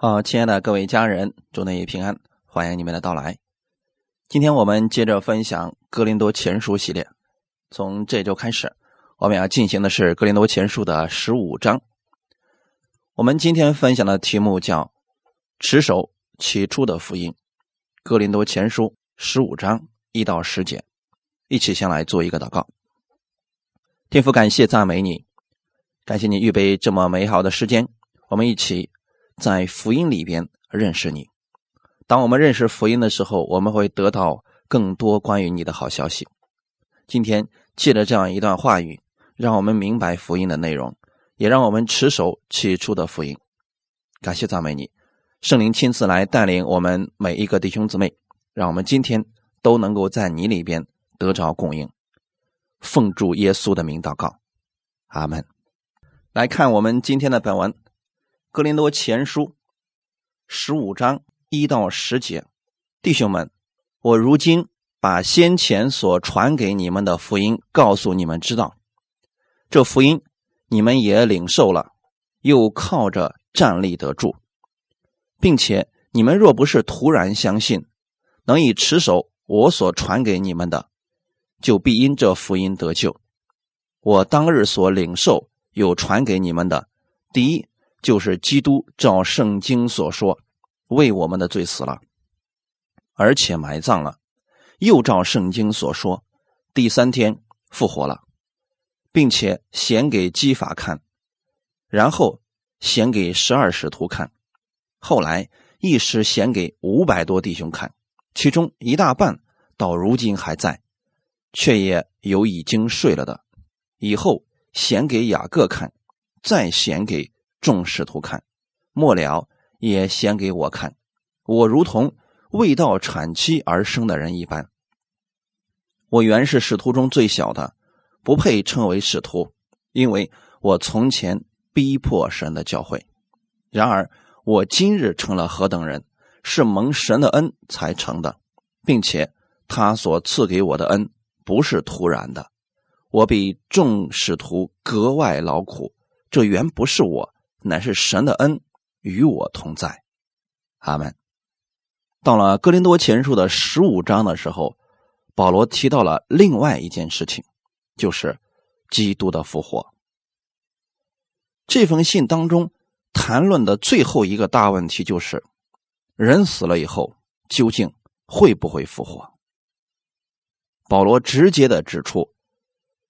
好，亲爱的各位家人，祝您平安，欢迎你们的到来。今天我们接着分享《格林多前书》系列，从这周开始，我们要进行的是《格林多前书》的十五章。我们今天分享的题目叫“持守起初的福音”，《格林多前书》十五章一到十节，一起先来做一个祷告。天父，感谢赞美你，感谢你预备这么美好的时间，我们一起。在福音里边认识你。当我们认识福音的时候，我们会得到更多关于你的好消息。今天借着这样一段话语，让我们明白福音的内容，也让我们持守起初的福音。感谢赞美你，圣灵亲自来带领我们每一个弟兄姊妹，让我们今天都能够在你里边得着供应。奉主耶稣的名祷告，阿门。来看我们今天的本文。格林多前书十五章一到十节，弟兄们，我如今把先前所传给你们的福音告诉你们知道，这福音你们也领受了，又靠着站立得住，并且你们若不是突然相信，能以持守我所传给你们的，就必因这福音得救。我当日所领受又传给你们的，第一。就是基督照圣经所说，为我们的罪死了，而且埋葬了，又照圣经所说，第三天复活了，并且显给基法看，然后显给十二使徒看，后来一时显给五百多弟兄看，其中一大半到如今还在，却也有已经睡了的，以后显给雅各看，再显给。众使徒看，末了也显给我看，我如同未到产期而生的人一般。我原是使徒中最小的，不配称为使徒，因为我从前逼迫神的教诲。然而我今日成了何等人，是蒙神的恩才成的，并且他所赐给我的恩不是突然的。我比众使徒格外劳苦，这原不是我。乃是神的恩与我同在，阿门。到了哥林多前书的十五章的时候，保罗提到了另外一件事情，就是基督的复活。这封信当中谈论的最后一个大问题就是：人死了以后究竟会不会复活？保罗直接的指出，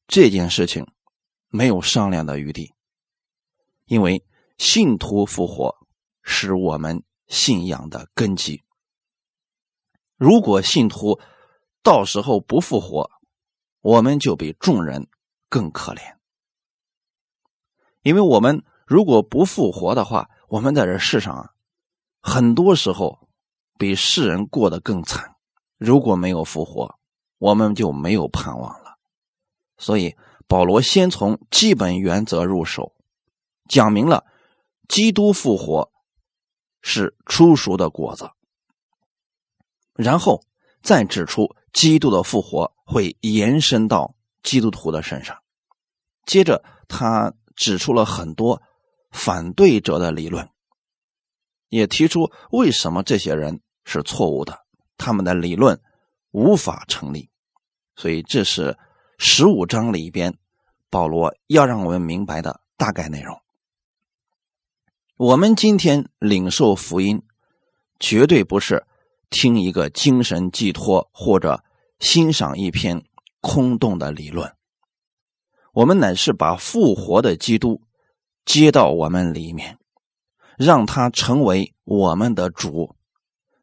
这件事情没有商量的余地，因为。信徒复活是我们信仰的根基。如果信徒到时候不复活，我们就比众人更可怜。因为我们如果不复活的话，我们在这世上啊，很多时候比世人过得更惨。如果没有复活，我们就没有盼望了。所以保罗先从基本原则入手，讲明了。基督复活是初熟的果子，然后再指出基督的复活会延伸到基督徒的身上。接着，他指出了很多反对者的理论，也提出为什么这些人是错误的，他们的理论无法成立。所以，这是十五章里边保罗要让我们明白的大概内容。我们今天领受福音，绝对不是听一个精神寄托或者欣赏一篇空洞的理论。我们乃是把复活的基督接到我们里面，让他成为我们的主，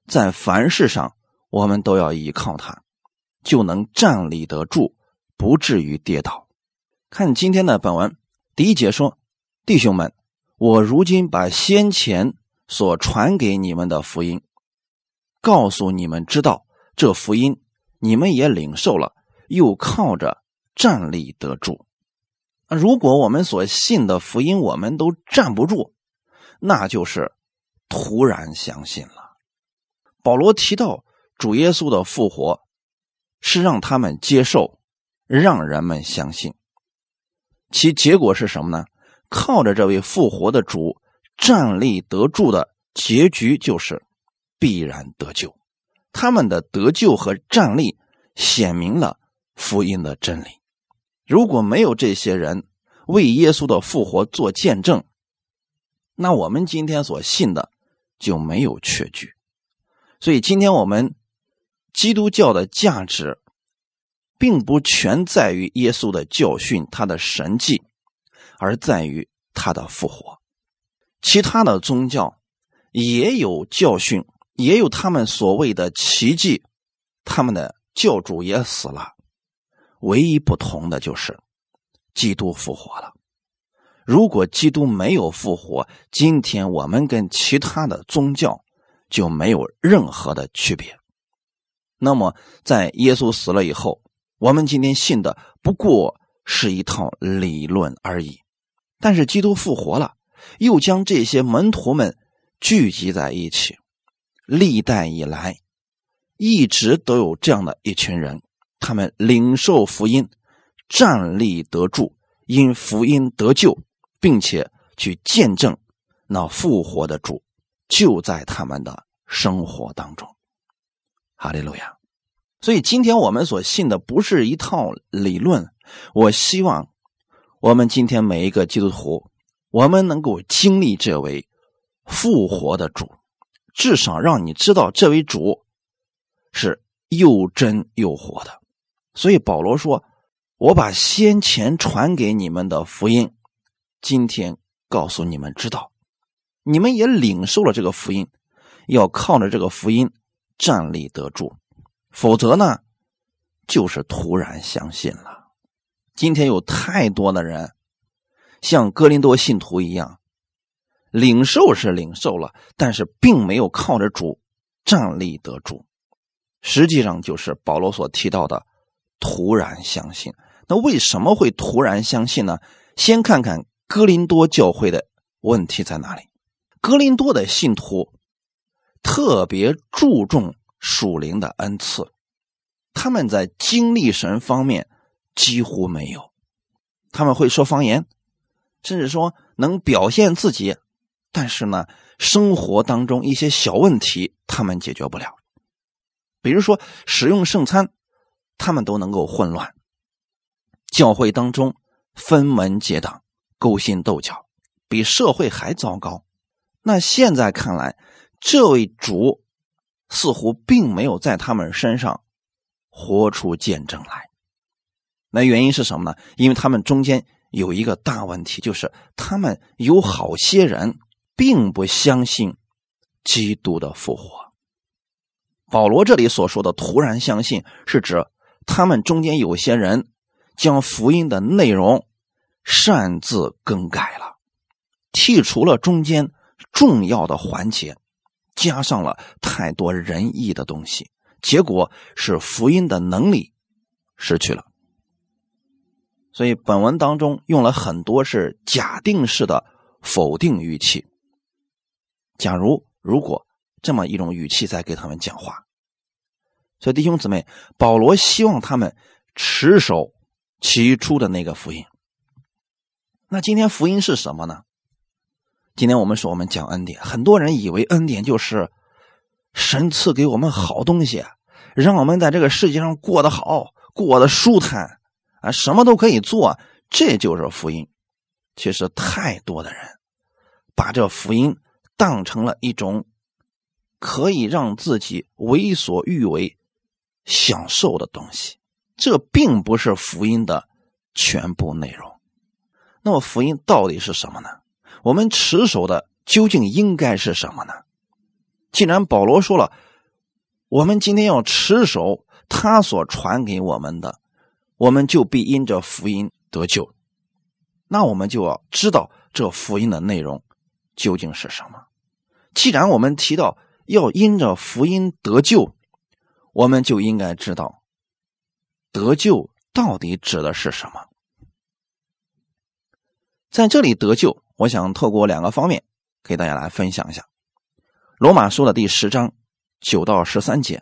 在凡事上我们都要依靠他，就能站立得住，不至于跌倒。看今天的本文第一节说：“弟兄们。”我如今把先前所传给你们的福音，告诉你们知道，这福音你们也领受了，又靠着站立得住。如果我们所信的福音我们都站不住，那就是突然相信了。保罗提到主耶稣的复活，是让他们接受，让人们相信，其结果是什么呢？靠着这位复活的主站立得住的结局就是必然得救。他们的得救和站立显明了福音的真理。如果没有这些人为耶稣的复活做见证，那我们今天所信的就没有确据。所以，今天我们基督教的价值，并不全在于耶稣的教训、他的神迹，而在于他的复活。其他的宗教也有教训。也有他们所谓的奇迹，他们的教主也死了，唯一不同的就是基督复活了。如果基督没有复活，今天我们跟其他的宗教就没有任何的区别。那么，在耶稣死了以后，我们今天信的不过是一套理论而已。但是基督复活了，又将这些门徒们聚集在一起。历代以来，一直都有这样的一群人，他们领受福音，站立得住，因福音得救，并且去见证那复活的主就在他们的生活当中。哈利路亚！所以今天我们所信的不是一套理论，我希望我们今天每一个基督徒，我们能够经历这位复活的主。至少让你知道这位主是又真又活的，所以保罗说：“我把先前传给你们的福音，今天告诉你们知道，你们也领受了这个福音，要靠着这个福音站立得住，否则呢，就是突然相信了。今天有太多的人像哥林多信徒一样。”领受是领受了，但是并没有靠着主站立得住，实际上就是保罗所提到的突然相信。那为什么会突然相信呢？先看看哥林多教会的问题在哪里。哥林多的信徒特别注重属灵的恩赐，他们在经历神方面几乎没有。他们会说方言，甚至说能表现自己。但是呢，生活当中一些小问题他们解决不了，比如说使用圣餐，他们都能够混乱。教会当中分门结党、勾心斗角，比社会还糟糕。那现在看来，这位主似乎并没有在他们身上活出见证来。那原因是什么呢？因为他们中间有一个大问题，就是他们有好些人。并不相信基督的复活。保罗这里所说的“突然相信”，是指他们中间有些人将福音的内容擅自更改了，剔除了中间重要的环节，加上了太多仁义的东西，结果是福音的能力失去了。所以本文当中用了很多是假定式的否定语气。假如如果这么一种语气在给他们讲话，所以弟兄姊妹，保罗希望他们持守起初的那个福音。那今天福音是什么呢？今天我们说我们讲恩典，很多人以为恩典就是神赐给我们好东西，让我们在这个世界上过得好，过得舒坦啊，什么都可以做，这就是福音。其实太多的人把这福音。当成了一种可以让自己为所欲为、享受的东西，这并不是福音的全部内容。那么，福音到底是什么呢？我们持守的究竟应该是什么呢？既然保罗说了，我们今天要持守他所传给我们的，我们就必因着福音得救。那我们就要知道这福音的内容。究竟是什么？既然我们提到要因着福音得救，我们就应该知道得救到底指的是什么。在这里得救，我想透过两个方面给大家来分享一下。罗马书的第十章九到十三节：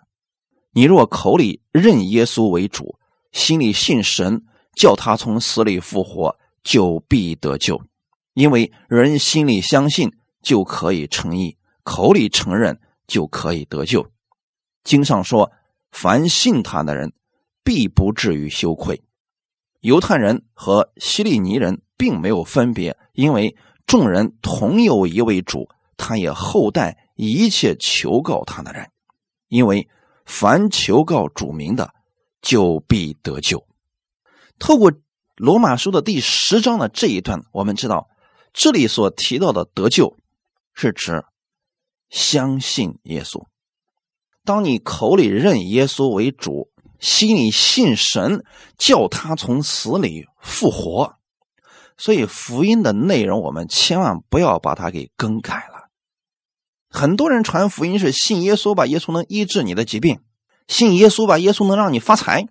你若口里认耶稣为主，心里信神，叫他从死里复活，就必得救。因为人心里相信，就可以成义；口里承认就可以得救。经上说：“凡信他的人，必不至于羞愧。”犹太人和希利尼人并没有分别，因为众人同有一位主，他也厚待一切求告他的人，因为凡求告主名的，就必得救。透过罗马书的第十章的这一段，我们知道这里所提到的得救，是指相信耶稣。当你口里认耶稣为主，心里信神，叫他从死里复活。所以福音的内容，我们千万不要把它给更改了。很多人传福音是信耶稣吧，耶稣能医治你的疾病；信耶稣吧，耶稣能让你发财；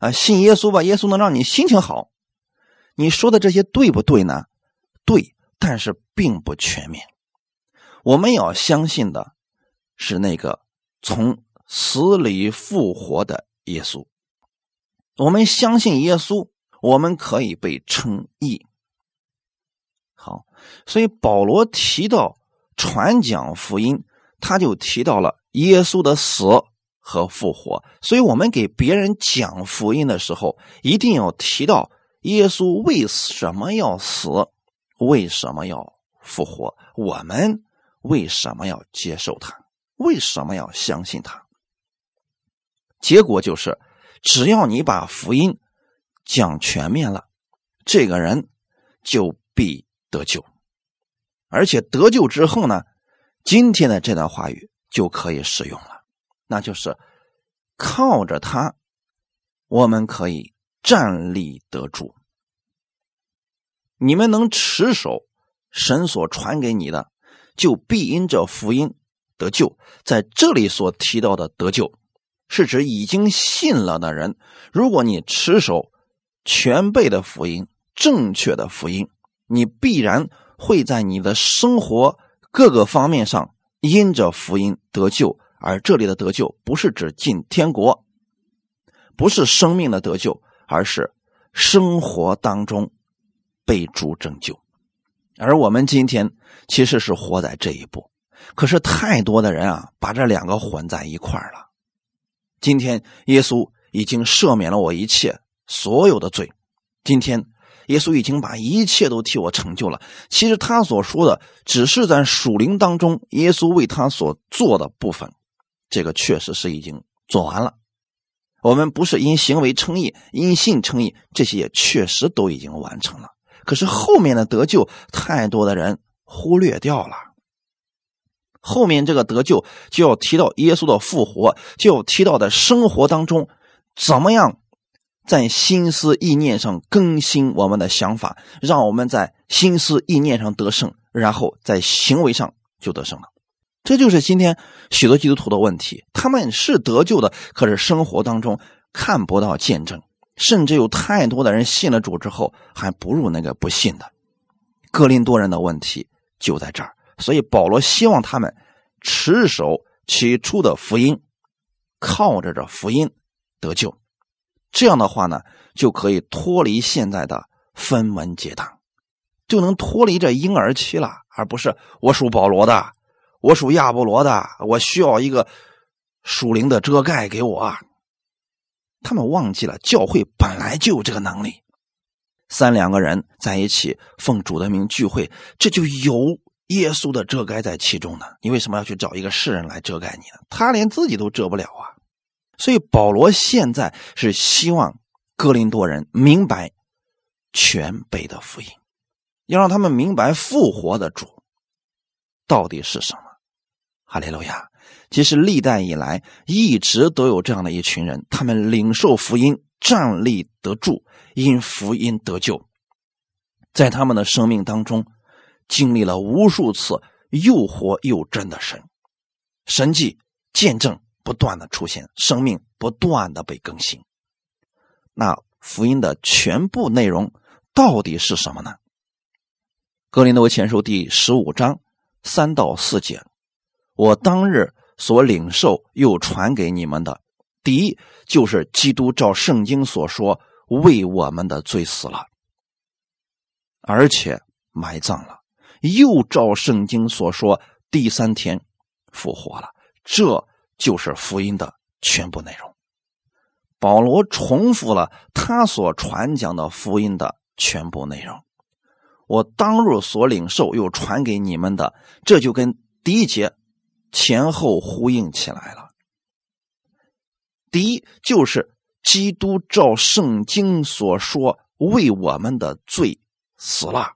啊，信耶稣吧，耶稣能让你心情好。你说的这些对不对呢？对，但是并不全面。我们要相信的是那个。从死里复活的耶稣，我们相信耶稣，我们可以被称义。好，所以保罗提到传讲福音，他就提到了耶稣的死和复活。所以我们给别人讲福音的时候，一定要提到耶稣为什么要死，为什么要复活，我们为什么要接受他。为什么要相信他？结果就是，只要你把福音讲全面了，这个人就必得救。而且得救之后呢，今天的这段话语就可以使用了，那就是靠着他，我们可以站立得住。你们能持守神所传给你的，就必因着福音。得救，在这里所提到的得救，是指已经信了的人。如果你持守全备的福音、正确的福音，你必然会在你的生活各个方面上因着福音得救。而这里的得救，不是指进天国，不是生命的得救，而是生活当中被主拯救。而我们今天其实是活在这一步。可是太多的人啊，把这两个混在一块了。今天耶稣已经赦免了我一切所有的罪，今天耶稣已经把一切都替我成就了。其实他所说的只是在属灵当中耶稣为他所做的部分，这个确实是已经做完了。我们不是因行为称义，因信称义，这些也确实都已经完成了。可是后面的得救，太多的人忽略掉了。后面这个得救就要提到耶稣的复活，就要提到在生活当中怎么样在心思意念上更新我们的想法，让我们在心思意念上得胜，然后在行为上就得胜了。这就是今天许多基督徒的问题：他们是得救的，可是生活当中看不到见证，甚至有太多的人信了主之后还不如那个不信的。哥林多人的问题就在这儿。所以保罗希望他们持守起初的福音，靠着这福音得救。这样的话呢，就可以脱离现在的分门结党，就能脱离这婴儿期了，而不是我属保罗的，我属亚波罗的，我需要一个属灵的遮盖给我。他们忘记了教会本来就有这个能力，三两个人在一起奉主的名聚会，这就有。耶稣的遮盖在其中呢，你为什么要去找一个世人来遮盖你呢？他连自己都遮不了啊！所以保罗现在是希望哥林多人明白全备的福音，要让他们明白复活的主到底是什么。哈利路亚！其实历代以来一直都有这样的一群人，他们领受福音，站立得住，因福音得救，在他们的生命当中。经历了无数次又活又真的神，神迹见证不断的出现，生命不断的被更新。那福音的全部内容到底是什么呢？格林多前书第十五章三到四节，我当日所领受又传给你们的，第一就是基督照圣经所说为我们的罪死了，而且埋葬了。又照圣经所说，第三天复活了。这就是福音的全部内容。保罗重复了他所传讲的福音的全部内容。我当日所领受又传给你们的，这就跟第一节前后呼应起来了。第一就是基督照圣经所说为我们的罪死了，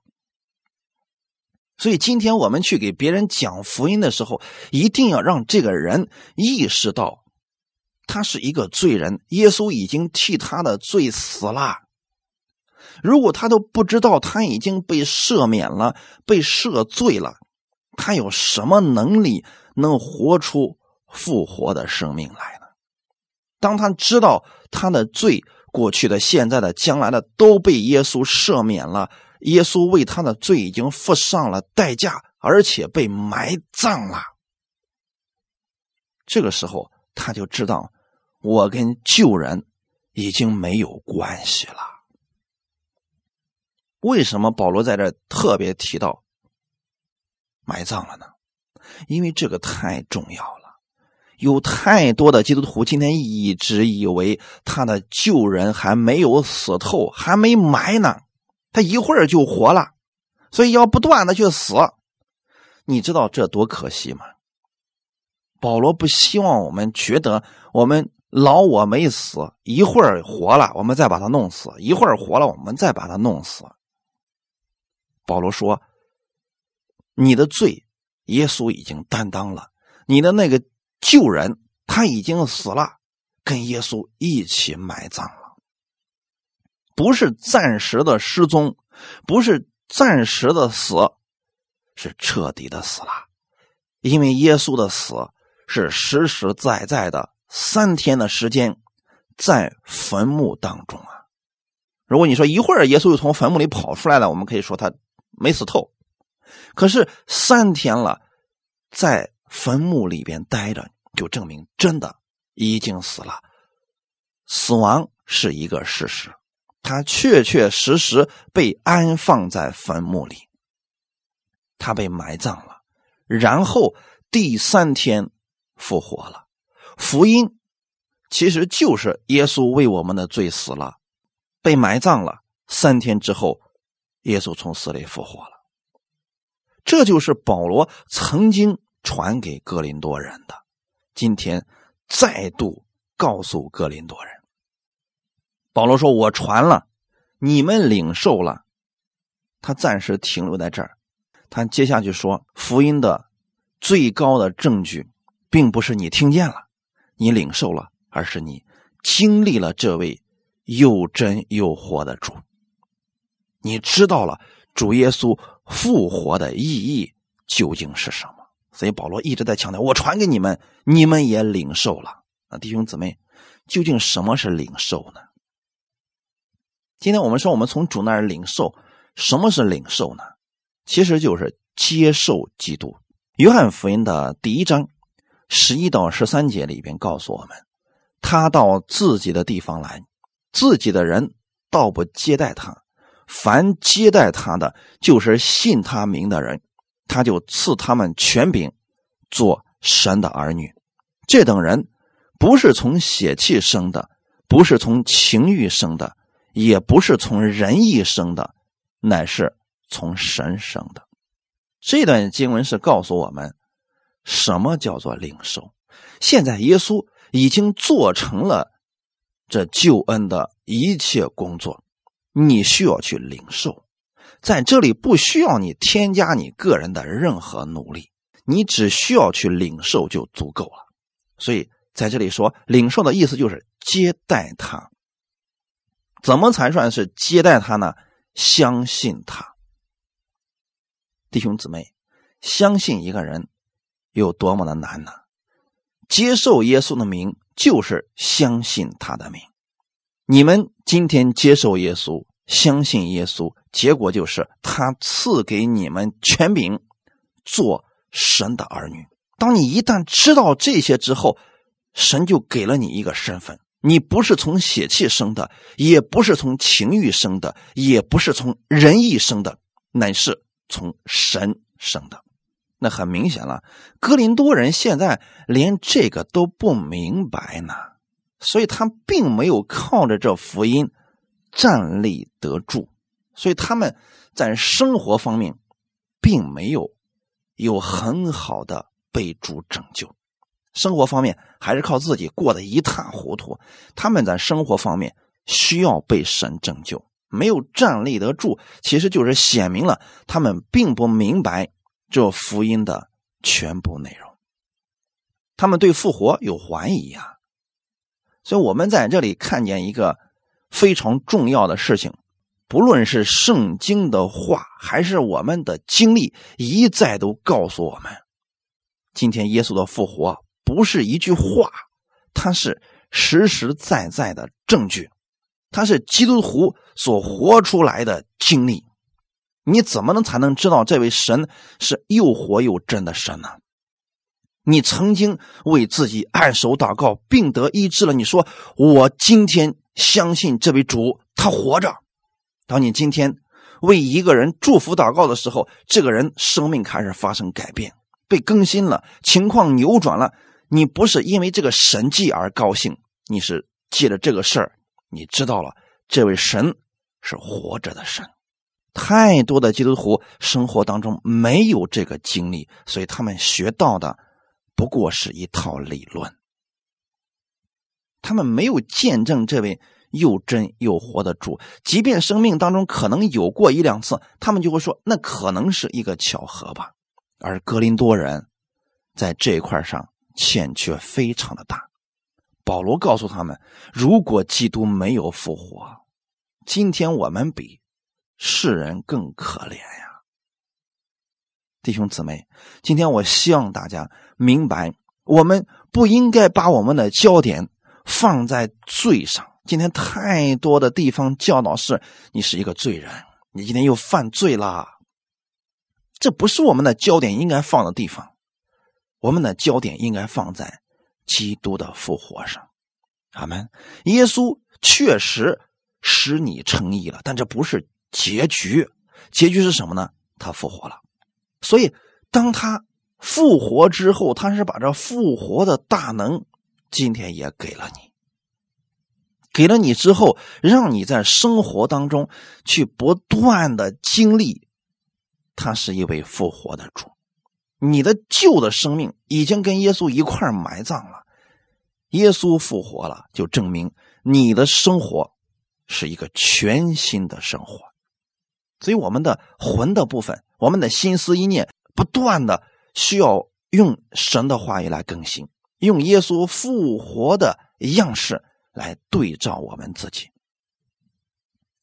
所以今天我们去给别人讲福音的时候，一定要让这个人意识到他是一个罪人，耶稣已经替他的罪死了。如果他都不知道他已经被赦免了、被赦罪了，他有什么能力能活出复活的生命来？当他知道他的罪，过去的、现在的、将来的都被耶稣赦免了，耶稣为他的罪已经付上了代价，而且被埋葬了。这个时候，他就知道我跟旧人已经没有关系了。为什么保罗在这特别提到埋葬了呢？因为这个太重要了。有太多的基督徒今天一直以为他的旧人还没有死透，还没埋呢，他一会儿就活了，所以要不断的去死。你知道这多可惜吗？保罗不希望我们觉得我们老我没死，一会儿活了，我们再把他弄死；一会儿活了，我们再把他弄死。保罗说：“你的罪，耶稣已经担当了，你的那个。”旧人他已经死了，跟耶稣一起埋葬了，不是暂时的失踪，不是暂时的死，是彻底的死了。因为耶稣的死是实实在在的，三天的时间在坟墓当中啊。如果你说一会儿耶稣又从坟墓里跑出来了，我们可以说他没死透。可是三天了，在。坟墓里边待着，就证明真的已经死了。死亡是一个事实，他确确实实被安放在坟墓里，他被埋葬了，然后第三天复活了。福音其实就是耶稣为我们的罪死了，被埋葬了。三天之后，耶稣从死里复活了。这就是保罗曾经。传给哥林多人的，今天再度告诉哥林多人。保罗说：“我传了，你们领受了。”他暂时停留在这儿。他接下去说：“福音的最高的证据，并不是你听见了，你领受了，而是你经历了这位又真又活的主。你知道了主耶稣复活的意义究竟是什么。”所以保罗一直在强调：“我传给你们，你们也领受了。”啊，弟兄姊妹，究竟什么是领受呢？今天我们说，我们从主那儿领受，什么是领受呢？其实就是接受基督。约翰福音的第一章十一到十三节里边告诉我们：他到自己的地方来，自己的人倒不接待他；凡接待他的，就是信他名的人。他就赐他们权柄，做神的儿女。这等人不是从血气生的，不是从情欲生的，也不是从人意生的，乃是从神生的。这段经文是告诉我们，什么叫做领受。现在耶稣已经做成了这救恩的一切工作，你需要去领受。在这里不需要你添加你个人的任何努力，你只需要去领受就足够了。所以在这里说领受的意思就是接待他。怎么才算是接待他呢？相信他，弟兄姊妹，相信一个人有多么的难呢？接受耶稣的名就是相信他的名。你们今天接受耶稣。相信耶稣，结果就是他赐给你们权柄，做神的儿女。当你一旦知道这些之后，神就给了你一个身份：你不是从血气生的，也不是从情欲生的，也不是从人意生的，乃是从神生的。那很明显了，哥林多人现在连这个都不明白呢，所以他并没有靠着这福音站立得住，所以他们在生活方面并没有有很好的被主拯救，生活方面还是靠自己过得一塌糊涂。他们在生活方面需要被神拯救，没有站立得住，其实就是显明了他们并不明白。这福音的全部内容，他们对复活有怀疑呀，所以我们在这里看见一个非常重要的事情，不论是圣经的话，还是我们的经历，一再都告诉我们，今天耶稣的复活不是一句话，它是实实在在的证据，它是基督徒所活出来的经历。你怎么能才能知道这位神是又活又真的神呢？你曾经为自己按手祷告，病得医治了。你说我今天相信这位主，他活着。当你今天为一个人祝福祷告的时候，这个人生命开始发生改变，被更新了，情况扭转了。你不是因为这个神迹而高兴，你是借着这个事儿，你知道了这位神是活着的神。太多的基督徒生活当中没有这个经历，所以他们学到的不过是一套理论。他们没有见证这位又真又活的主，即便生命当中可能有过一两次，他们就会说那可能是一个巧合吧。而格林多人在这一块上欠缺非常的大。保罗告诉他们，如果基督没有复活，今天我们比。世人更可怜呀，弟兄姊妹，今天我希望大家明白，我们不应该把我们的焦点放在罪上。今天太多的地方教导是，你是一个罪人，你今天又犯罪了，这不是我们的焦点应该放的地方。我们的焦点应该放在基督的复活上。阿门。耶稣确实使你称义了，但这不是。结局，结局是什么呢？他复活了，所以当他复活之后，他是把这复活的大能今天也给了你，给了你之后，让你在生活当中去不断的经历，他是一位复活的主。你的旧的生命已经跟耶稣一块埋葬了，耶稣复活了，就证明你的生活是一个全新的生活。所以，我们的魂的部分，我们的心思意念，不断的需要用神的话语来更新，用耶稣复活的样式来对照我们自己。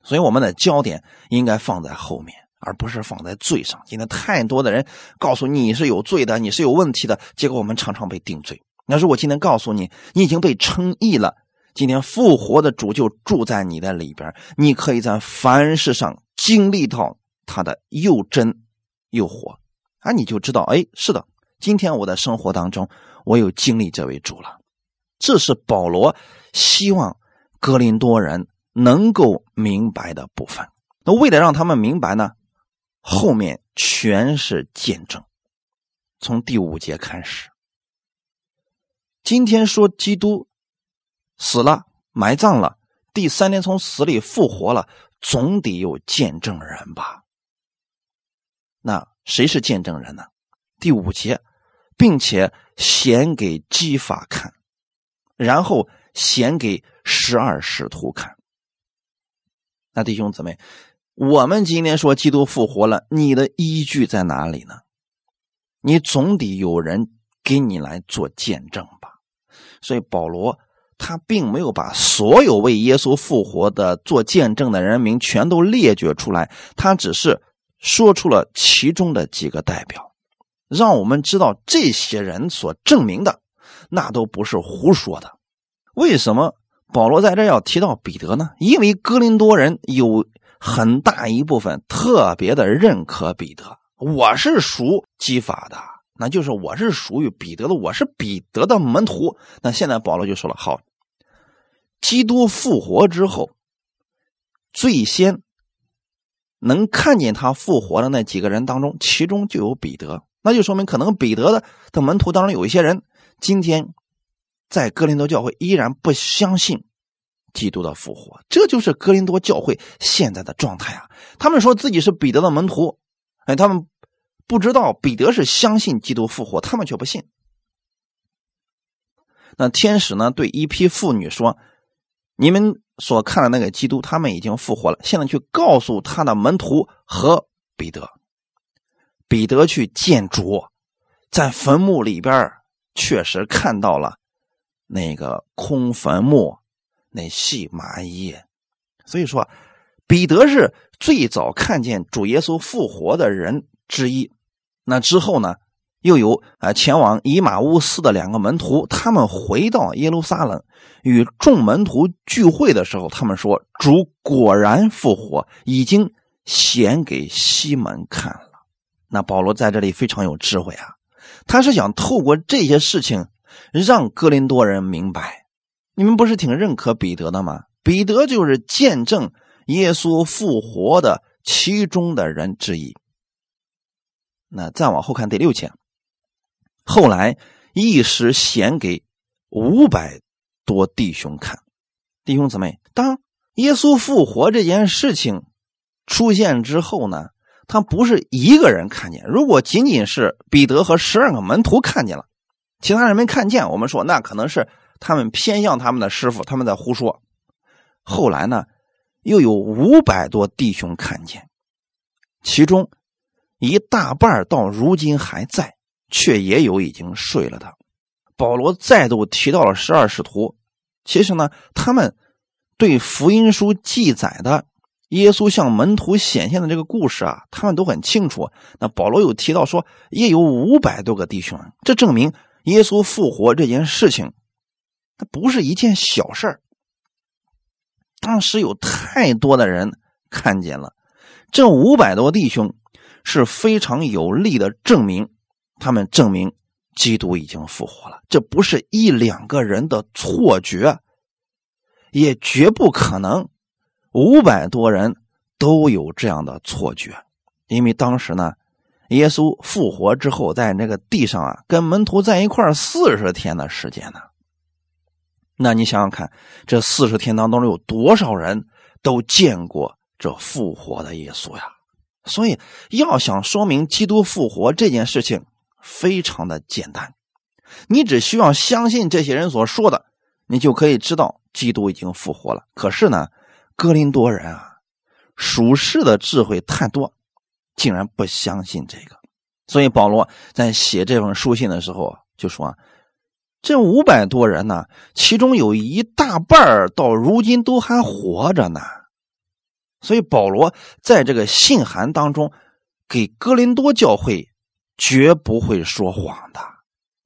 所以，我们的焦点应该放在后面，而不是放在罪上。今天太多的人告诉你是有罪的，你是有问题的，结果我们常常被定罪。那如果今天告诉你，你已经被称义了，今天复活的主就住在你的里边，你可以在凡事上。经历到他的又真又活，啊，你就知道，哎，是的，今天我的生活当中，我有经历这位主了。这是保罗希望格林多人能够明白的部分。那为了让他们明白呢，后面全是见证。从第五节开始，今天说基督死了，埋葬了，第三天从死里复活了。总得有见证人吧？那谁是见证人呢？第五节，并且显给基法看，然后显给十二使徒看。那弟兄姊妹，我们今天说基督复活了，你的依据在哪里呢？你总得有人给你来做见证吧。所以保罗。他并没有把所有为耶稣复活的做见证的人名全都列举出来，他只是说出了其中的几个代表，让我们知道这些人所证明的那都不是胡说的。为什么保罗在这要提到彼得呢？因为哥林多人有很大一部分特别的认可彼得，我是属基法的。那就是我是属于彼得的，我是彼得的门徒。那现在保罗就说了：好，基督复活之后，最先能看见他复活的那几个人当中，其中就有彼得。那就说明可能彼得的的门徒当中有一些人，今天在哥林多教会依然不相信基督的复活。这就是哥林多教会现在的状态啊！他们说自己是彼得的门徒，哎，他们不知道彼得是相信基督复活，他们却不信。那天使呢？对一批妇女说：“你们所看的那个基督，他们已经复活了。现在去告诉他的门徒和彼得。彼得去见主，在坟墓里边确实看到了那个空坟墓，那细麻衣。所以说，彼得是最早看见主耶稣复活的人之一。那之后呢？”又有啊，前往以马乌斯的两个门徒，他们回到耶路撒冷，与众门徒聚会的时候，他们说：“主果然复活，已经显给西门看了。”那保罗在这里非常有智慧啊，他是想透过这些事情，让哥林多人明白：你们不是挺认可彼得的吗？彼得就是见证耶稣复活的其中的人之一。那再往后看第六节。后来一时显给五百多弟兄看，弟兄姊妹，当耶稣复活这件事情出现之后呢，他不是一个人看见。如果仅仅是彼得和十二个门徒看见了，其他人没看见，我们说那可能是他们偏向他们的师傅，他们在胡说。后来呢，又有五百多弟兄看见，其中一大半到如今还在。却也有已经睡了的。保罗再度提到了十二使徒。其实呢，他们对福音书记载的耶稣向门徒显现的这个故事啊，他们都很清楚。那保罗有提到说，也有五百多个弟兄，这证明耶稣复活这件事情，它不是一件小事儿。当时有太多的人看见了，这五百多弟兄是非常有力的证明。他们证明基督已经复活了，这不是一两个人的错觉，也绝不可能五百多人都有这样的错觉，因为当时呢，耶稣复活之后，在那个地上啊，跟门徒在一块四十天的时间呢。那你想想看，这四十天当中有多少人都见过这复活的耶稣呀？所以，要想说明基督复活这件事情。非常的简单，你只需要相信这些人所说的，你就可以知道基督已经复活了。可是呢，哥林多人啊，属世的智慧太多，竟然不相信这个。所以保罗在写这封书信的时候就说：“这五百多人呢，其中有一大半到如今都还活着呢。”所以保罗在这个信函当中给哥林多教会。绝不会说谎的。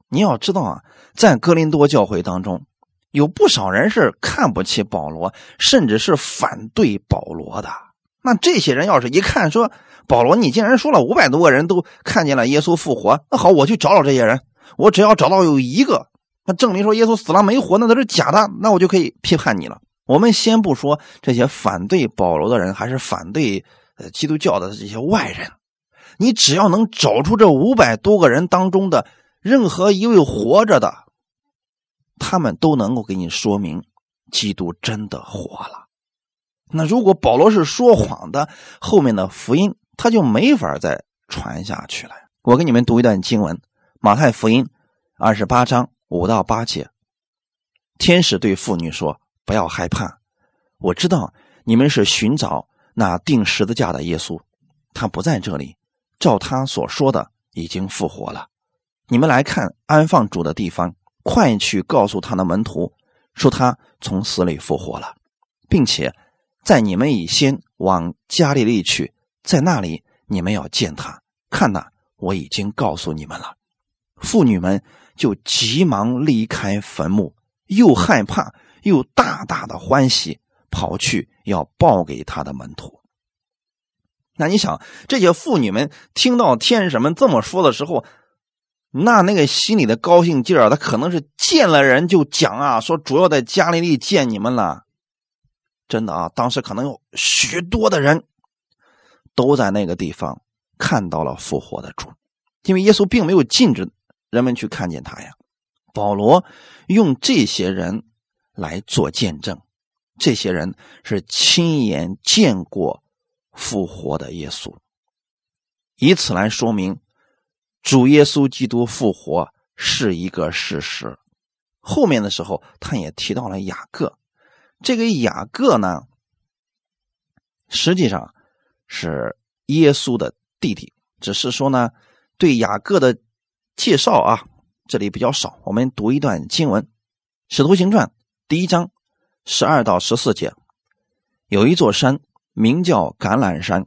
你要知道啊，在哥林多教会当中，有不少人是看不起保罗，甚至是反对保罗的。那这些人要是一看说保罗，你竟然说了五百多个人都看见了耶稣复活，那好，我去找找这些人。我只要找到有一个，那证明说耶稣死了没活，那都是假的，那我就可以批判你了。我们先不说这些反对保罗的人，还是反对呃基督教的这些外人。你只要能找出这五百多个人当中的任何一位活着的，他们都能够给你说明，基督真的活了。那如果保罗是说谎的，后面的福音他就没法再传下去了。我给你们读一段经文：马太福音二十八章五到八节。天使对妇女说：“不要害怕，我知道你们是寻找那钉十字架的耶稣，他不在这里。”照他所说的，已经复活了。你们来看安放主的地方，快去告诉他的门徒，说他从死里复活了，并且在你们以先往加利利去，在那里你们要见他。看呐，我已经告诉你们了。妇女们就急忙离开坟墓，又害怕又大大的欢喜，跑去要报给他的门徒。那你想，这些妇女们听到天使们这么说的时候，那那个心里的高兴劲儿啊，他可能是见了人就讲啊，说主要在加利利见你们了。真的啊，当时可能有许多的人都在那个地方看到了复活的主。因为耶稣并没有禁止人们去看见他呀。保罗用这些人来做见证，这些人是亲眼见过复活的耶稣，以此来说明主耶稣基督复活是一个事实。后面的时候，他也提到了雅各，这个雅各呢，实际上是耶稣的弟弟，只是说呢，对雅各的介绍啊。这里比较少，我们读一段经文，《使徒行传》第一章十二到十四节。有一座山名叫橄榄山，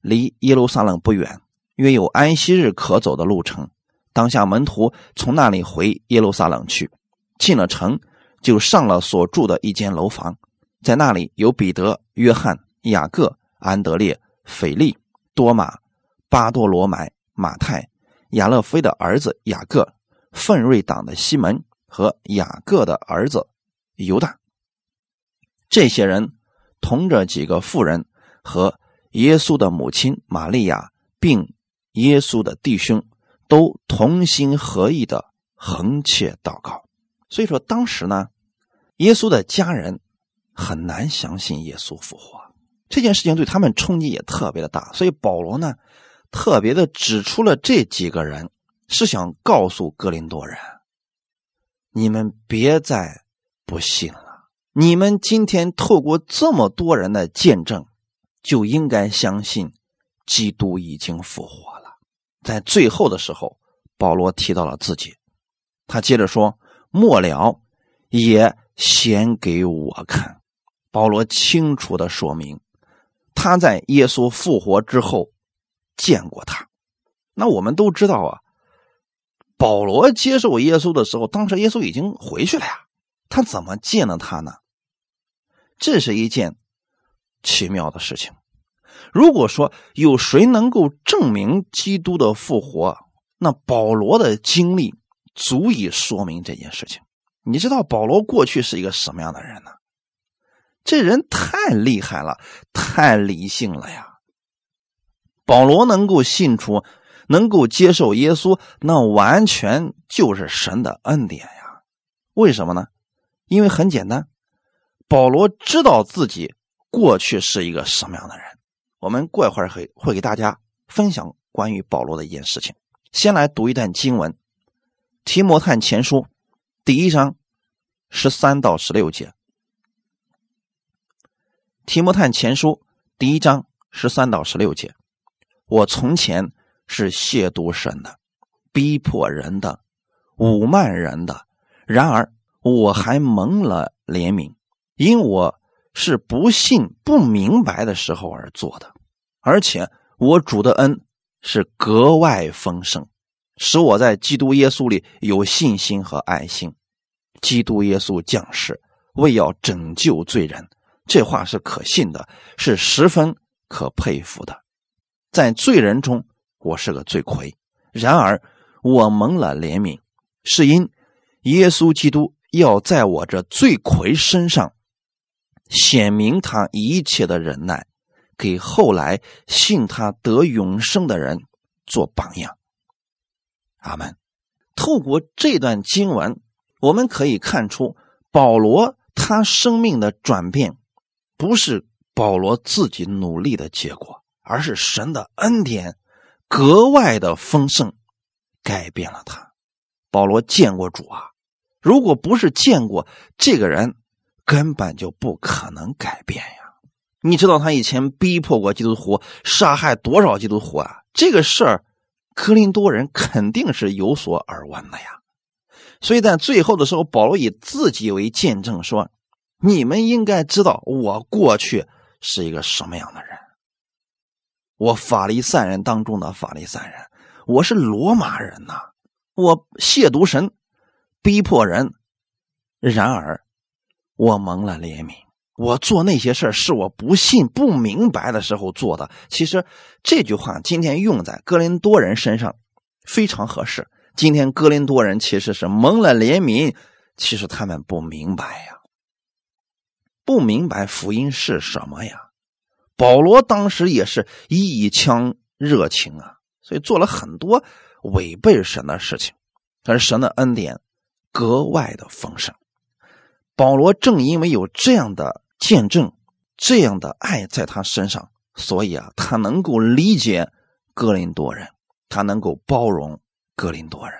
离耶路撒冷不远，约有安息日可走的路程。当下门徒从那里回耶路撒冷去，进了城，就上了所住的一间楼房，在那里有彼得、约翰、雅各、安德烈、腓利、多马、巴多罗买、马太、亚勒菲的儿子雅各。奋锐党的西门和雅各的儿子犹大，这些人同着几个妇人和耶稣的母亲玛利亚，并耶稣的弟兄，都同心合意的横切祷告。所以说，当时呢，耶稣的家人很难相信耶稣复活这件事情，对他们冲击也特别的大。所以保罗呢，特别的指出了这几个人。是想告诉格林多人，你们别再不信了。你们今天透过这么多人的见证，就应该相信基督已经复活了。在最后的时候，保罗提到了自己，他接着说：“末了也显给我看。”保罗清楚的说明，他在耶稣复活之后见过他。那我们都知道啊。保罗接受耶稣的时候，当时耶稣已经回去了呀，他怎么见了他呢？这是一件奇妙的事情。如果说有谁能够证明基督的复活，那保罗的经历足以说明这件事情。你知道保罗过去是一个什么样的人呢？这人太厉害了，太理性了呀。保罗能够信出。能够接受耶稣，那完全就是神的恩典呀！为什么呢？因为很简单，保罗知道自己过去是一个什么样的人。我们过一会儿会会给大家分享关于保罗的一件事情。先来读一段经文，《提摩太前书》第一章十三到十六节，《提摩太前书》第一章十三到十六节，我从前。是亵渎神的，逼迫人的，侮慢人的。然而我还蒙了怜悯，因我是不信、不明白的时候而做的。而且我主的恩是格外丰盛，使我在基督耶稣里有信心和爱心。基督耶稣降世为要拯救罪人，这话是可信的，是十分可佩服的。在罪人中。我是个罪魁，然而我蒙了怜悯，是因耶稣基督要在我这罪魁身上显明他一切的忍耐，给后来信他得永生的人做榜样。阿门。透过这段经文，我们可以看出保罗他生命的转变，不是保罗自己努力的结果，而是神的恩典。格外的丰盛，改变了他。保罗见过主啊，如果不是见过这个人，根本就不可能改变呀。你知道他以前逼迫过基督徒，杀害多少基督徒啊？这个事儿，克林多人肯定是有所耳闻的呀。所以在最后的时候，保罗以自己为见证说：“你们应该知道我过去是一个什么样的人。”我法利赛人当中的法利赛人，我是罗马人呐！我亵渎神，逼迫人，然而我蒙了怜悯。我做那些事是我不信、不明白的时候做的。其实这句话今天用在哥林多人身上非常合适。今天哥林多人其实是蒙了怜悯，其实他们不明白呀，不明白福音是什么呀。保罗当时也是一腔热情啊，所以做了很多违背神的事情，可是神的恩典格外的丰盛。保罗正因为有这样的见证，这样的爱在他身上，所以啊，他能够理解哥林多人，他能够包容哥林多人。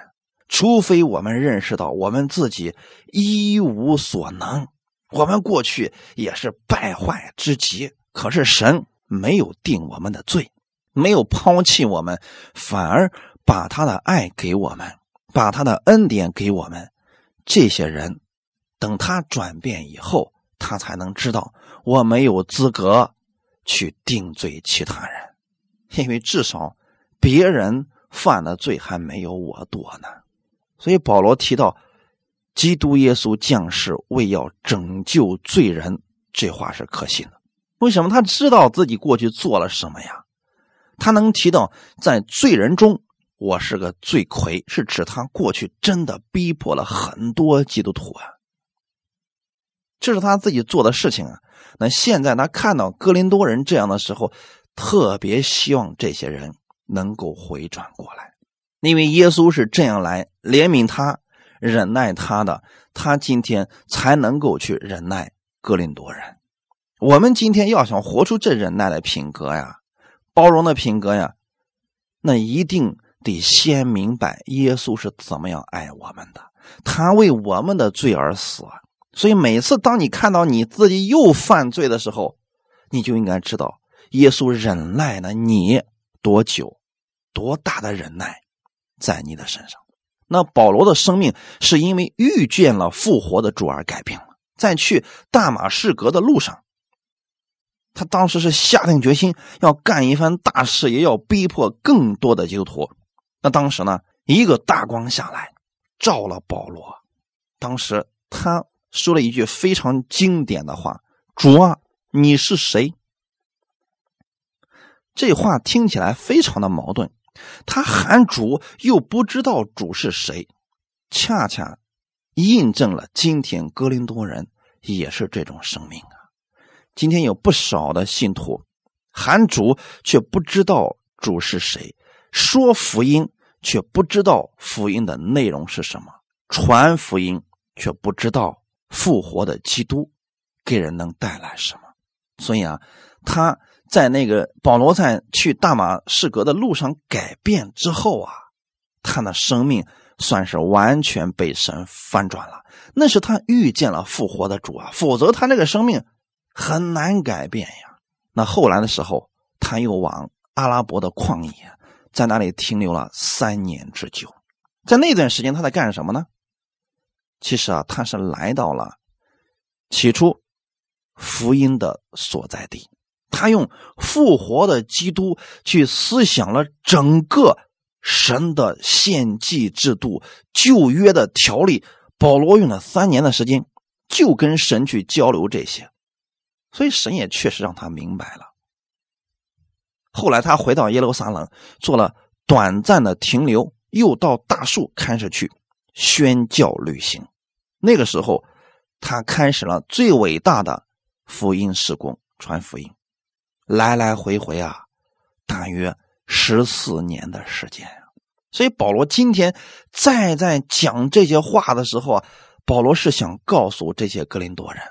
除非我们认识到我们自己一无所能，我们过去也是败坏之极，可是神没有定我们的罪，没有抛弃我们，反而把他的爱给我们，把他的恩典给我们。这些人，等他转变以后，他才能知道我没有资格去定罪其他人，因为至少别人犯的罪还没有我多呢。所以保罗提到，基督耶稣降世为要拯救罪人，这话是可信的。为什么他知道自己过去做了什么呀？他能提到在罪人中，我是个罪魁，是指他过去真的逼迫了很多基督徒啊。这是他自己做的事情啊。那现在他看到哥林多人这样的时候，特别希望这些人能够回转过来。因为耶稣是这样来怜悯他、忍耐他的，他今天才能够去忍耐哥林多人。我们今天要想活出这忍耐的品格呀、包容的品格呀，那一定得先明白耶稣是怎么样爱我们的，他为我们的罪而死。所以每次当你看到你自己又犯罪的时候，你就应该知道耶稣忍耐了你多久、多大的忍耐。在你的身上，那保罗的生命是因为遇见了复活的主而改变了。在去大马士革的路上，他当时是下定决心要干一番大事，也要逼迫更多的基督徒。那当时呢，一个大光下来，照了保罗。当时他说了一句非常经典的话：“主啊，你是谁？”这话听起来非常的矛盾。他喊主，又不知道主是谁，恰恰印证了今天哥林多人也是这种生命啊。今天有不少的信徒喊主，却不知道主是谁；说福音，却不知道福音的内容是什么；传福音，却不知道复活的基督给人能带来什么。所以啊，他。在那个保罗在去大马士革的路上改变之后啊，他的生命算是完全被神翻转了。那是他遇见了复活的主啊，否则他那个生命很难改变呀。那后来的时候，他又往阿拉伯的旷野，在那里停留了三年之久。在那段时间，他在干什么呢？其实啊，他是来到了起初福音的所在地。他用复活的基督去思想了整个神的献祭制度、旧约的条例。保罗用了三年的时间，就跟神去交流这些，所以神也确实让他明白了。后来他回到耶路撒冷，做了短暂的停留，又到大树开始去宣教旅行。那个时候，他开始了最伟大的福音事工，传福音。来来回回啊，大约十四年的时间所以保罗今天再在讲这些话的时候啊，保罗是想告诉这些格林多人：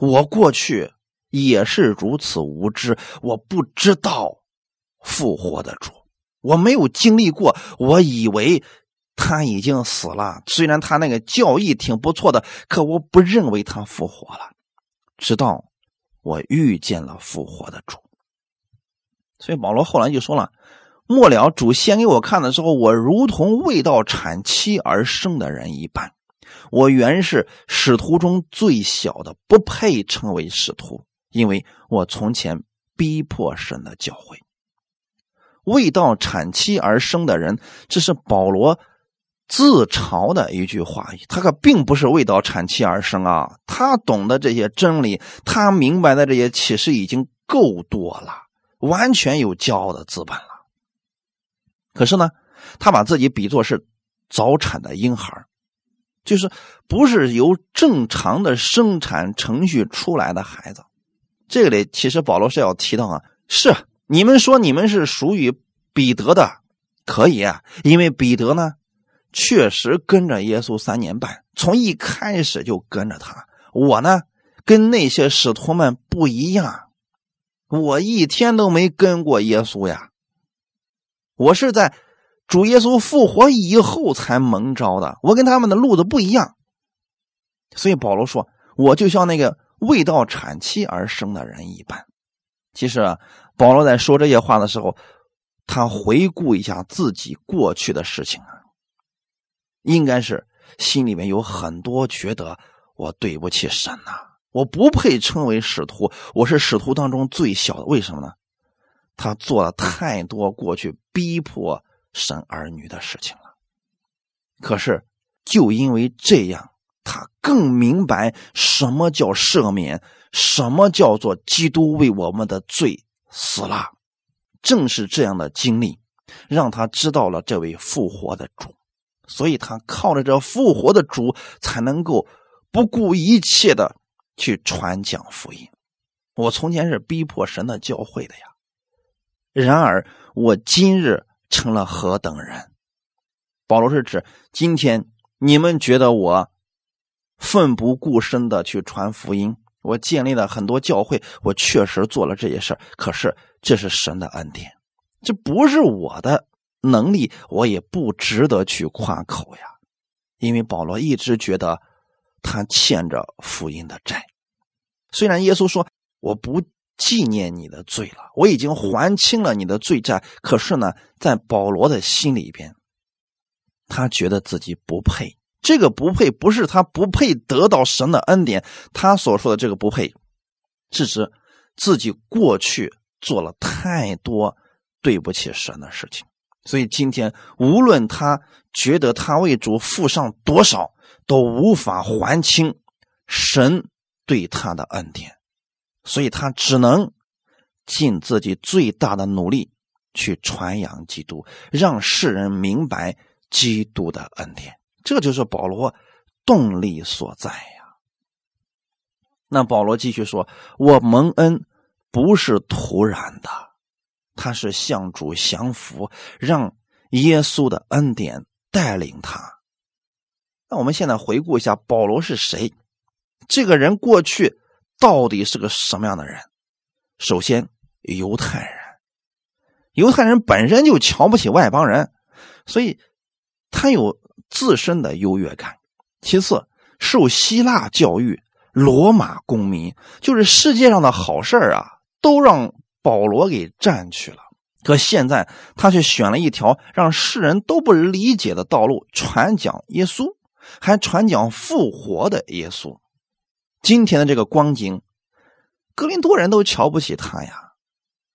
我过去也是如此无知，我不知道复活的主，我没有经历过，我以为他已经死了。虽然他那个教义挺不错的，可我不认为他复活了。直到。我遇见了复活的主，所以保罗后来就说了：“末了，主先给我看的时候，我如同未到产期而生的人一般。我原是使徒中最小的，不配称为使徒，因为我从前逼迫神的教诲。未到产期而生的人，这是保罗。”自嘲的一句话，他可并不是为到产期而生啊！他懂得这些真理，他明白的这些启示已经够多了，完全有骄傲的资本了。可是呢，他把自己比作是早产的婴孩，就是不是由正常的生产程序出来的孩子。这里其实保罗是要提到啊，是你们说你们是属于彼得的。可以啊，因为彼得呢，确实跟着耶稣三年半，从一开始就跟着他。我呢，跟那些使徒们不一样，我一天都没跟过耶稣呀。我是在主耶稣复活以后才蒙召的，我跟他们的路子不一样。所以保罗说，我就像那个未到产期而生的人一般。其实啊，保罗在说这些话的时候，他回顾一下自己过去的事情啊，应该是心里面有很多觉得我对不起神呐，我不配称为使徒，我是使徒当中最小的。为什么呢？他做了太多过去逼迫神儿女的事情了。可是，就因为这样。他更明白什么叫赦免，什么叫做基督为我们的罪死了。正是这样的经历，让他知道了这位复活的主，所以他靠着这复活的主，才能够不顾一切的去传讲福音。我从前是逼迫神的教会的呀，然而我今日成了何等人？保罗是指今天你们觉得我。奋不顾身的去传福音，我建立了很多教会，我确实做了这些事可是这是神的恩典，这不是我的能力，我也不值得去夸口呀。因为保罗一直觉得他欠着福音的债。虽然耶稣说我不纪念你的罪了，我已经还清了你的罪债，可是呢，在保罗的心里边，他觉得自己不配。这个不配不是他不配得到神的恩典，他所说的这个不配，是指自己过去做了太多对不起神的事情，所以今天无论他觉得他为主付上多少，都无法还清神对他的恩典，所以他只能尽自己最大的努力去传扬基督，让世人明白基督的恩典。这就是保罗动力所在呀。那保罗继续说：“我蒙恩不是突然的，他是向主降服，让耶稣的恩典带领他。”那我们现在回顾一下，保罗是谁？这个人过去到底是个什么样的人？首先，犹太人，犹太人本身就瞧不起外邦人，所以他有。自身的优越感，其次受希腊教育，罗马公民，就是世界上的好事啊，都让保罗给占去了。可现在他却选了一条让世人都不理解的道路，传讲耶稣，还传讲复活的耶稣。今天的这个光景，格林多人都瞧不起他呀。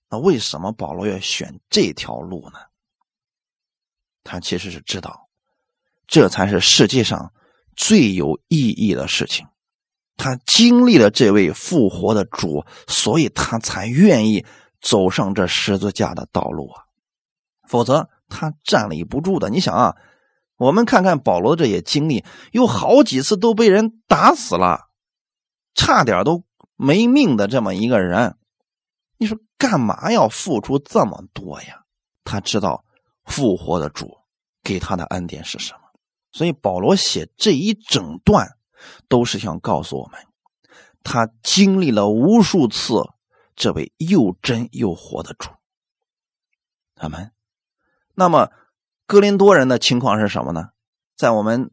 那为什么保罗要选这条路呢？他其实是知道。这才是世界上最有意义的事情。他经历了这位复活的主，所以他才愿意走上这十字架的道路啊！否则他站立不住的。你想啊，我们看看保罗这些经历，有好几次都被人打死了，差点都没命的这么一个人，你说干嘛要付出这么多呀？他知道复活的主给他的恩典是什么。所以保罗写这一整段，都是想告诉我们，他经历了无数次这位又真又活的主。他们，那么哥林多人的情况是什么呢？在我们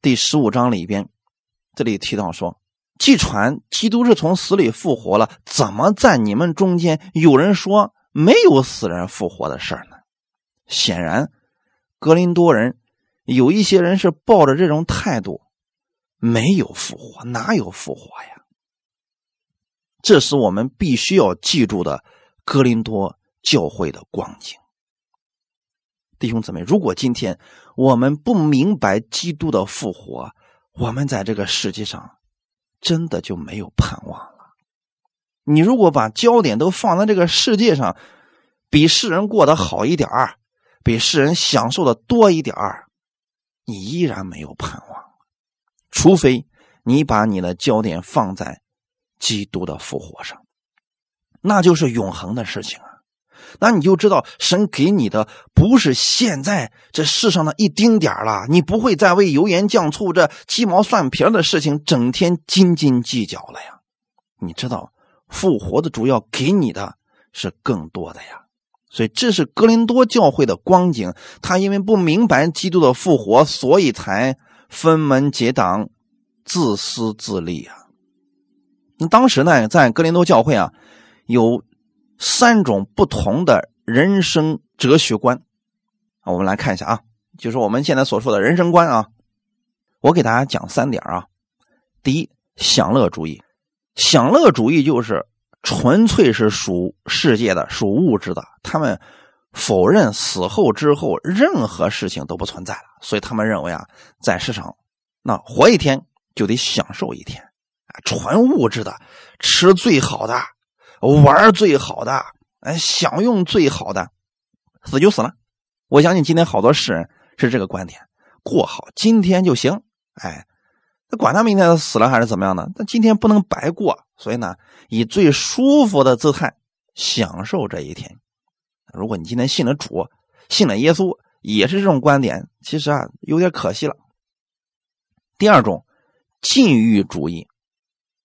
第十五章里边，这里提到说，既传基督是从死里复活了，怎么在你们中间有人说没有死人复活的事呢？显然，格林多人。有一些人是抱着这种态度，没有复活，哪有复活呀？这是我们必须要记住的格林多教会的光景。弟兄姊妹，如果今天我们不明白基督的复活，我们在这个世界上真的就没有盼望了。你如果把焦点都放在这个世界上，比世人过得好一点比世人享受的多一点你依然没有盼望，除非你把你的焦点放在基督的复活上，那就是永恒的事情啊！那你就知道神给你的不是现在这世上的一丁点了，你不会再为油盐酱醋这鸡毛蒜皮的事情整天斤斤计较了呀。你知道复活的主要给你的是更多的呀。所以这是哥林多教会的光景，他因为不明白基督的复活，所以才分门结党、自私自利啊。那当时呢，在哥林多教会啊，有三种不同的人生哲学观。我们来看一下啊，就是我们现在所说的人生观啊。我给大家讲三点啊。第一，享乐主义。享乐主义就是纯粹是属世界的、属物质的。他们否认死后之后任何事情都不存在了，所以他们认为啊，在世上那活一天就得享受一天。纯物质的，吃最好的，玩最好的，哎，享用最好的，死就死了。我相信今天好多世人是这个观点，过好今天就行。哎，那管他明天死了还是怎么样的，但今天不能白过。所以呢，以最舒服的姿态享受这一天。如果你今天信了主，信了耶稣，也是这种观点，其实啊，有点可惜了。第二种，禁欲主义。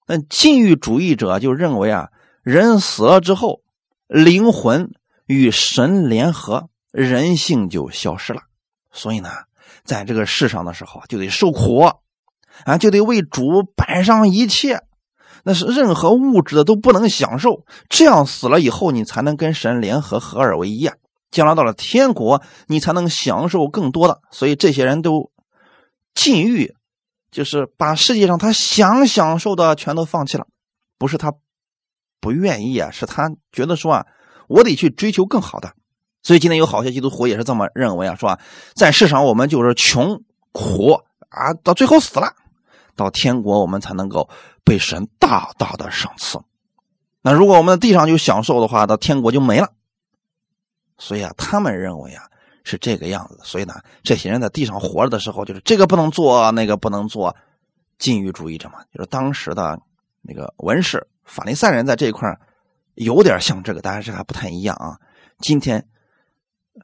那禁欲主义者就认为啊，人死了之后，灵魂与神联合，人性就消失了。所以呢，在这个世上的时候就得受苦，啊，就得为主摆上一切，那是任何物质的都不能享受。这样死了以后，你才能跟神联合，合二为一啊。将来到了天国，你才能享受更多的。所以这些人都禁欲。就是把世界上他想享受的全都放弃了，不是他不愿意啊，是他觉得说啊，我得去追求更好的。所以今天有好些基督徒也是这么认为啊，说啊在世上我们就是穷苦啊，到最后死了，到天国我们才能够被神大大的赏赐。那如果我们在地上就享受的话，到天国就没了。所以啊，他们认为啊。是这个样子，所以呢，这些人在地上活着的时候，就是这个不能做，那个不能做，禁欲主义者嘛。就是当时的那个文士、法利赛人在这一块有点像这个，但是还不太一样啊。今天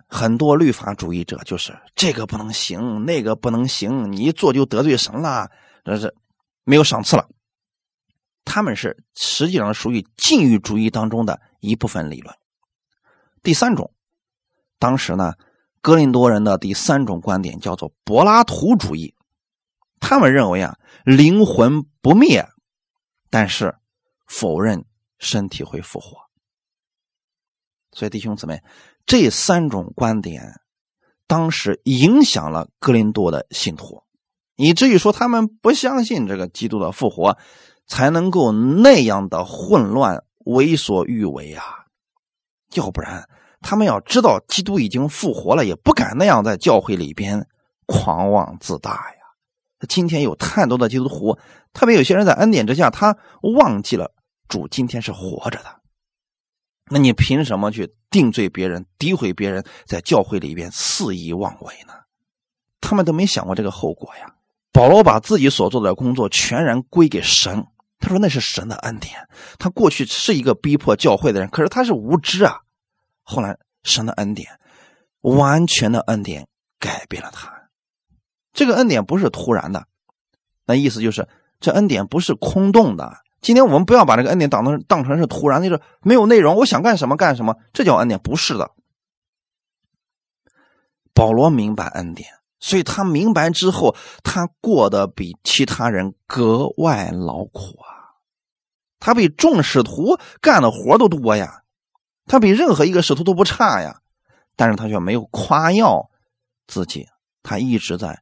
很多律法主义者就是这个不能行，那个不能行，你一做就得罪神了，这是没有赏赐了。他们是实际上属于禁欲主义当中的一部分理论。第三种，当时呢。格林多人的第三种观点叫做柏拉图主义，他们认为啊，灵魂不灭，但是否认身体会复活。所以弟兄姊妹，这三种观点当时影响了格林多的信徒，以至于说他们不相信这个基督的复活，才能够那样的混乱、为所欲为啊，要不然。他们要知道基督已经复活了，也不敢那样在教会里边狂妄自大呀。今天有太多的基督徒，特别有些人在恩典之下，他忘记了主今天是活着的。那你凭什么去定罪别人、诋毁别人，在教会里边肆意妄为呢？他们都没想过这个后果呀。保罗把自己所做的工作全然归给神，他说那是神的恩典。他过去是一个逼迫教会的人，可是他是无知啊。后来，神的恩典，完全的恩典改变了他。这个恩典不是突然的，那意思就是这恩典不是空洞的。今天我们不要把这个恩典当成当成是突然，就是没有内容，我想干什么干什么，这叫恩典？不是的。保罗明白恩典，所以他明白之后，他过得比其他人格外劳苦啊。他比众使徒干的活都多呀。他比任何一个使徒都不差呀，但是他却没有夸耀自己，他一直在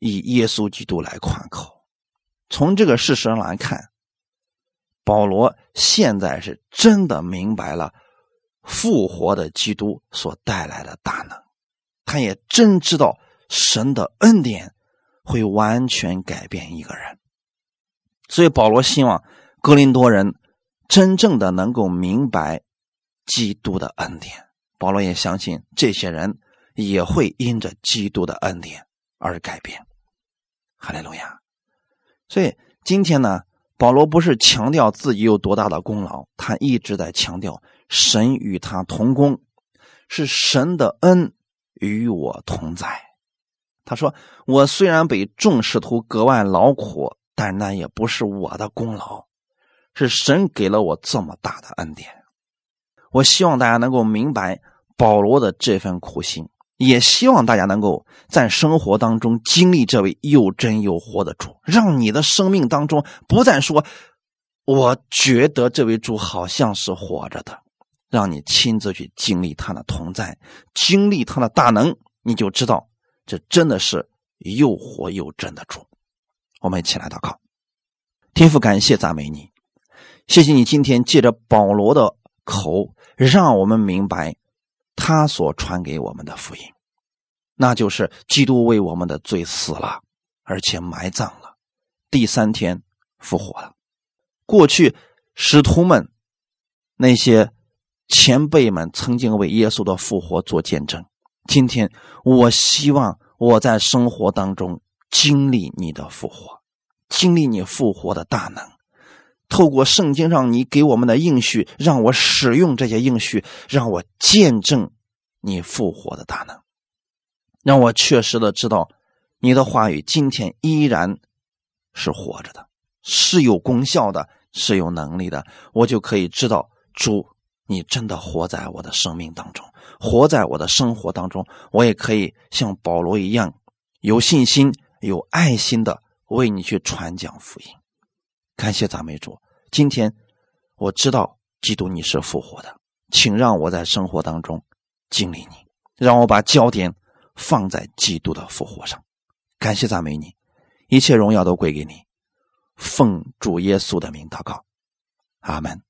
以耶稣基督来夸口。从这个事实上来看，保罗现在是真的明白了复活的基督所带来的大能，他也真知道神的恩典会完全改变一个人，所以保罗希望格林多人真正的能够明白。基督的恩典，保罗也相信这些人也会因着基督的恩典而改变。哈利路亚！所以今天呢，保罗不是强调自己有多大的功劳，他一直在强调神与他同工，是神的恩与我同在。他说：“我虽然被众使徒格外劳苦，但那也不是我的功劳，是神给了我这么大的恩典。”我希望大家能够明白保罗的这份苦心，也希望大家能够在生活当中经历这位又真又活的主，让你的生命当中不再说“我觉得这位主好像是活着的”，让你亲自去经历他的同在，经历他的大能，你就知道这真的是又活又真的主。我们一起来祷告，天父，感谢赞美你，谢谢你今天借着保罗的口。让我们明白，他所传给我们的福音，那就是基督为我们的罪死了，而且埋葬了，第三天复活了。过去使徒们、那些前辈们曾经为耶稣的复活做见证。今天，我希望我在生活当中经历你的复活，经历你复活的大能。透过圣经上你给我们的应许，让我使用这些应许，让我见证你复活的大能，让我确实的知道你的话语今天依然是活着的，是有功效的，是有能力的。我就可以知道主，你真的活在我的生命当中，活在我的生活当中。我也可以像保罗一样，有信心、有爱心的为你去传讲福音。感谢赞美主，今天我知道基督你是复活的，请让我在生活当中经历你，让我把焦点放在基督的复活上。感谢赞美你，一切荣耀都归给你，奉主耶稣的名祷告，阿门。